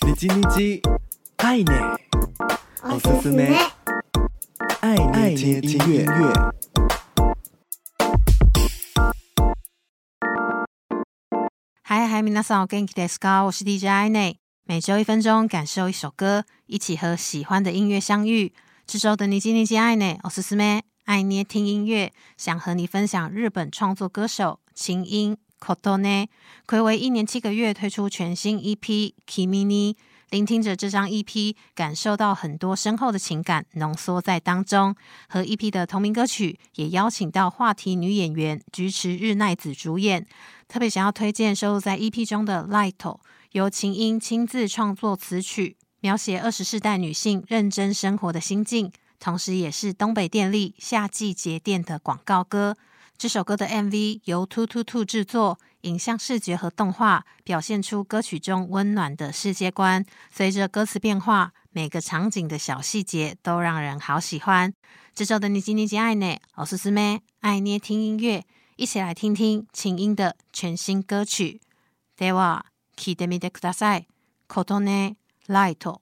你叽你叽，爱捏，おすすめ，爱捏听音乐。嗨嗨，皆さんお元気ですか？我是 DJ 爱捏，每周一分钟，感受一首歌，一起和喜欢的音乐相遇。这周的你叽你叽，爱捏，おすすめ，爱捏听音乐，想和你分享日本创作歌手琴音。 Kotone 睽违一年七个月推出全新 EP《Kimi ni》，聆听着这张 EP，感受到很多深厚的情感浓缩在当中。和 EP 的同名歌曲也邀请到话题女演员菊池日奈子主演。特别想要推荐收录在 EP 中的《Light》，由琴音亲自创作词曲，描写二十世代女性认真生活的心境，同时也是东北电力夏季节电的广告歌。这首歌的 MV 由 TwoTwoTwo 制作，影像视觉和动画表现出歌曲中温暖的世界观。随着歌词变化，每个场景的小细节都让人好喜欢。这首的你叽你叽爱捏，おすすめ，爱捏听音乐，一起来听听琴音的全新歌曲。では、闻いてみてください。琴音、ライト。